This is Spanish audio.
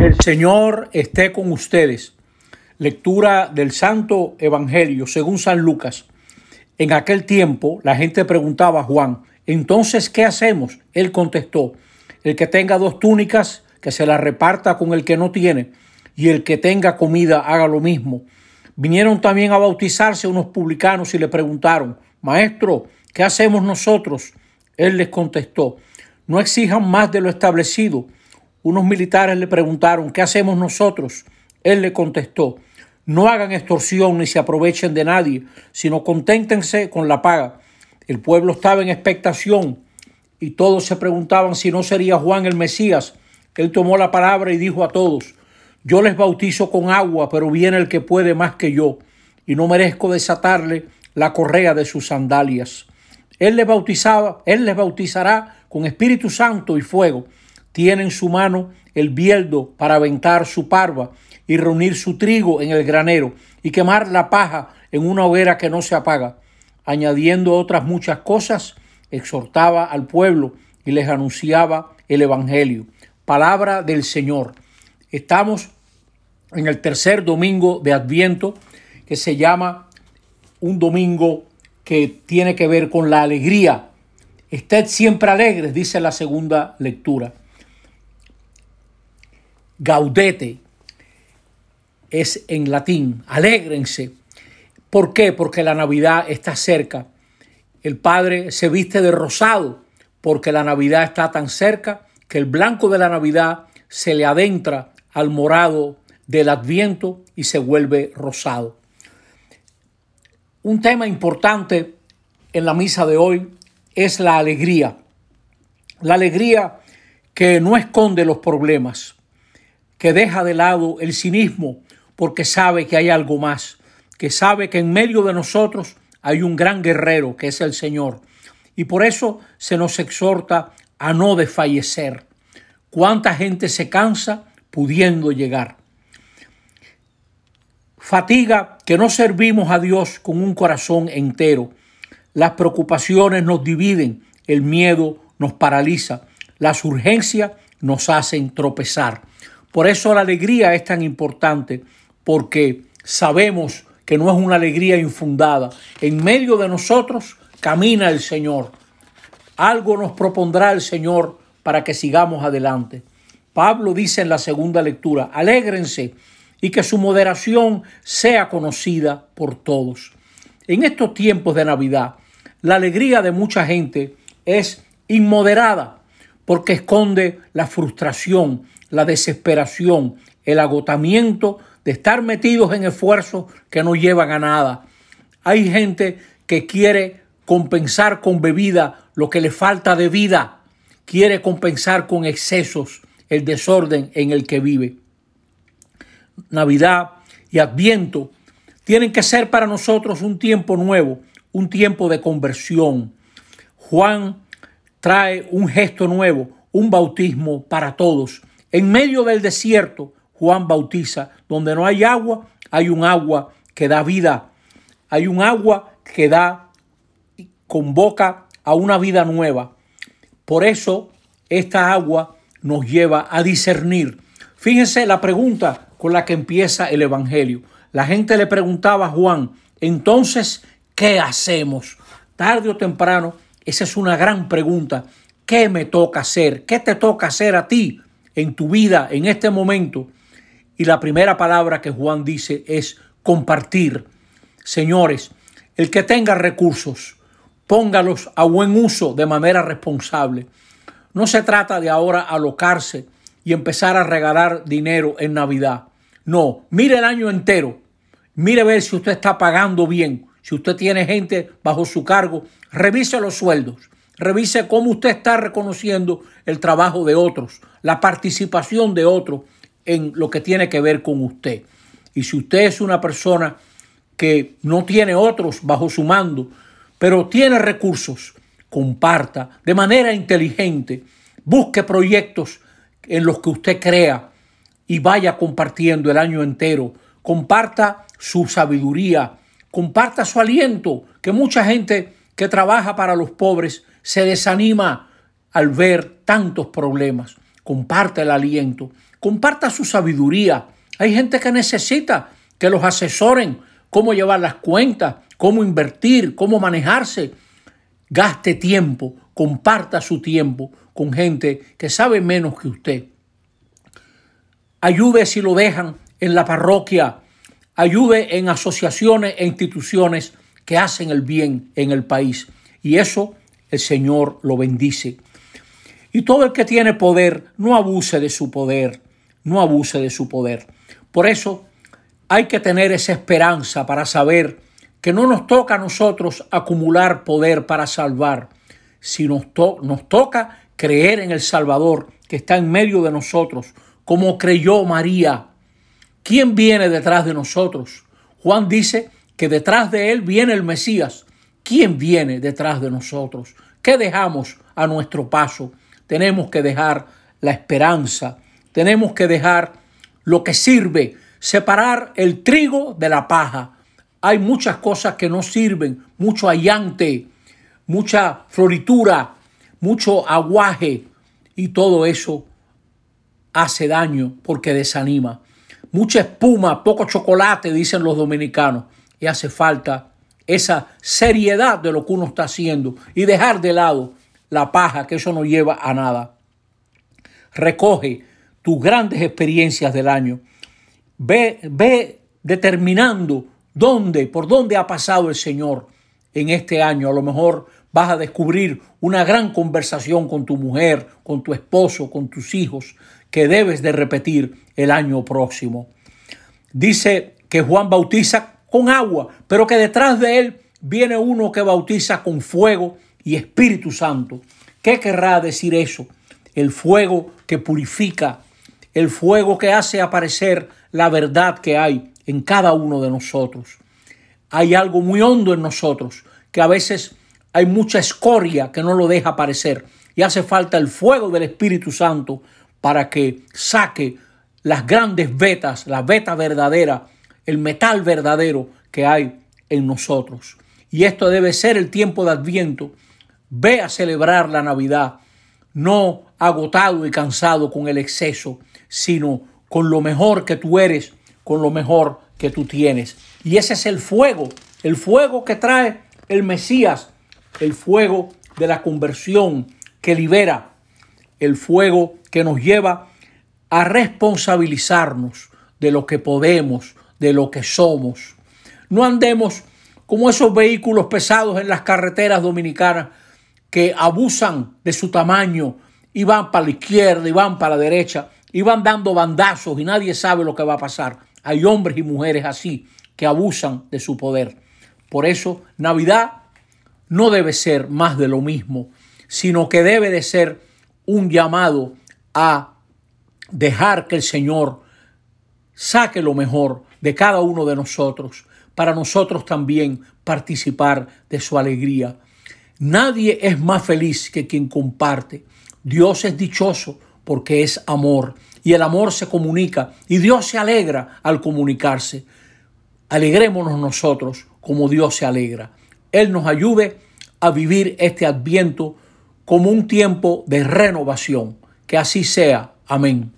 El Señor esté con ustedes. Lectura del Santo Evangelio según San Lucas. En aquel tiempo la gente preguntaba a Juan, entonces, ¿qué hacemos? Él contestó, el que tenga dos túnicas, que se las reparta con el que no tiene, y el que tenga comida haga lo mismo. Vinieron también a bautizarse unos publicanos y le preguntaron, Maestro, ¿qué hacemos nosotros? Él les contestó, no exijan más de lo establecido unos militares le preguntaron, ¿qué hacemos nosotros? Él le contestó, no hagan extorsión ni se aprovechen de nadie, sino conténtense con la paga. El pueblo estaba en expectación y todos se preguntaban si no sería Juan el Mesías. Él tomó la palabra y dijo a todos, yo les bautizo con agua, pero viene el que puede más que yo, y no merezco desatarle la correa de sus sandalias. Él les bautizaba, él les bautizará con Espíritu Santo y fuego tiene en su mano el bieldo para aventar su parva y reunir su trigo en el granero y quemar la paja en una hoguera que no se apaga. Añadiendo otras muchas cosas, exhortaba al pueblo y les anunciaba el Evangelio. Palabra del Señor. Estamos en el tercer domingo de Adviento que se llama un domingo que tiene que ver con la alegría. Ested siempre alegres, dice la segunda lectura. Gaudete es en latín, alégrense. ¿Por qué? Porque la Navidad está cerca. El Padre se viste de rosado porque la Navidad está tan cerca que el blanco de la Navidad se le adentra al morado del Adviento y se vuelve rosado. Un tema importante en la misa de hoy es la alegría. La alegría que no esconde los problemas, que deja de lado el cinismo porque sabe que hay algo más, que sabe que en medio de nosotros hay un gran guerrero que es el Señor. Y por eso se nos exhorta a no desfallecer. ¿Cuánta gente se cansa pudiendo llegar? Fatiga que no servimos a Dios con un corazón entero. Las preocupaciones nos dividen, el miedo nos paraliza, las urgencias nos hacen tropezar. Por eso la alegría es tan importante, porque sabemos que no es una alegría infundada. En medio de nosotros camina el Señor. Algo nos propondrá el Señor para que sigamos adelante. Pablo dice en la segunda lectura, alégrense y que su moderación sea conocida por todos. En estos tiempos de Navidad, la alegría de mucha gente es inmoderada porque esconde la frustración, la desesperación, el agotamiento de estar metidos en esfuerzos que no llevan a nada. Hay gente que quiere compensar con bebida lo que le falta de vida, quiere compensar con excesos el desorden en el que vive. Navidad y Adviento tienen que ser para nosotros un tiempo nuevo, un tiempo de conversión. Juan trae un gesto nuevo, un bautismo para todos. En medio del desierto, Juan bautiza. Donde no hay agua, hay un agua que da vida. Hay un agua que da, convoca a una vida nueva. Por eso esta agua nos lleva a discernir. Fíjense la pregunta con la que empieza el Evangelio. La gente le preguntaba a Juan, entonces, ¿qué hacemos? Tarde o temprano, esa es una gran pregunta. ¿Qué me toca hacer? ¿Qué te toca hacer a ti? En tu vida en este momento. Y la primera palabra que Juan dice es compartir. Señores, el que tenga recursos, póngalos a buen uso de manera responsable. No se trata de ahora alocarse y empezar a regalar dinero en Navidad. No, mire el año entero. Mire ver si usted está pagando bien. Si usted tiene gente bajo su cargo, revise los sueldos. Revise cómo usted está reconociendo el trabajo de otros, la participación de otros en lo que tiene que ver con usted. Y si usted es una persona que no tiene otros bajo su mando, pero tiene recursos, comparta de manera inteligente, busque proyectos en los que usted crea y vaya compartiendo el año entero. Comparta su sabiduría, comparta su aliento, que mucha gente que trabaja para los pobres se desanima al ver tantos problemas. Comparte el aliento, comparta su sabiduría. Hay gente que necesita que los asesoren cómo llevar las cuentas, cómo invertir, cómo manejarse. Gaste tiempo, comparta su tiempo con gente que sabe menos que usted. Ayude si lo dejan en la parroquia, ayude en asociaciones e instituciones que hacen el bien en el país. Y eso el Señor lo bendice. Y todo el que tiene poder, no abuse de su poder, no abuse de su poder. Por eso hay que tener esa esperanza para saber que no nos toca a nosotros acumular poder para salvar, sino nos, toca creer en el Salvador que está en medio de nosotros, como creyó María. ¿Quién viene detrás de nosotros? Juan dice que detrás de él viene el Mesías. ¿Quién viene detrás de nosotros? ¿Qué dejamos a nuestro paso? Tenemos que dejar la esperanza, tenemos que dejar lo que sirve, separar el trigo de la paja. Hay muchas cosas que no sirven, mucho allante, mucha floritura, mucho aguaje y todo eso hace daño porque desanima. Mucha espuma, poco chocolate, dicen los dominicanos, y hace falta esa seriedad de lo que uno está haciendo y dejar de lado la paja, que eso no lleva a nada. Recoge tus grandes experiencias del año. Ve, ve determinando dónde, por dónde ha pasado el Señor en este año. A lo mejor vas a descubrir una gran conversación con tu mujer, con tu esposo, con tus hijos, que debes de repetir el año próximo. Dice que Juan bautiza con agua, pero que detrás de él viene uno que bautiza con fuego y Espíritu Santo. ¿Qué querrá decir eso? El fuego que purifica, el fuego que hace aparecer la verdad que hay en cada uno de nosotros. Hay algo muy hondo en nosotros, que a veces hay mucha escoria que no lo deja aparecer y hace falta el fuego del Espíritu Santo para que saque las grandes vetas, la veta verdadera el metal verdadero que hay en nosotros. Y esto debe ser el tiempo de Adviento. Ve a celebrar la Navidad, no agotado y cansado con el exceso, sino con lo mejor que tú eres, con lo mejor que tú tienes. Y ese es el fuego, el fuego que trae el Mesías, el fuego de la conversión que libera, el fuego que nos lleva a responsabilizarnos de lo que podemos, de lo que somos. No andemos como esos vehículos pesados en las carreteras dominicanas que abusan de su tamaño y van para la izquierda y van para la derecha y van dando bandazos y nadie sabe lo que va a pasar. Hay hombres y mujeres así que abusan de su poder. Por eso Navidad no debe ser más de lo mismo, sino que debe de ser un llamado a dejar que el Señor saque lo mejor de cada uno de nosotros, para nosotros también participar de su alegría. Nadie es más feliz que quien comparte. Dios es dichoso porque es amor y el amor se comunica y Dios se alegra al comunicarse. Alegrémonos nosotros como Dios se alegra. Él nos ayude a vivir este adviento como un tiempo de renovación. Que así sea. Amén.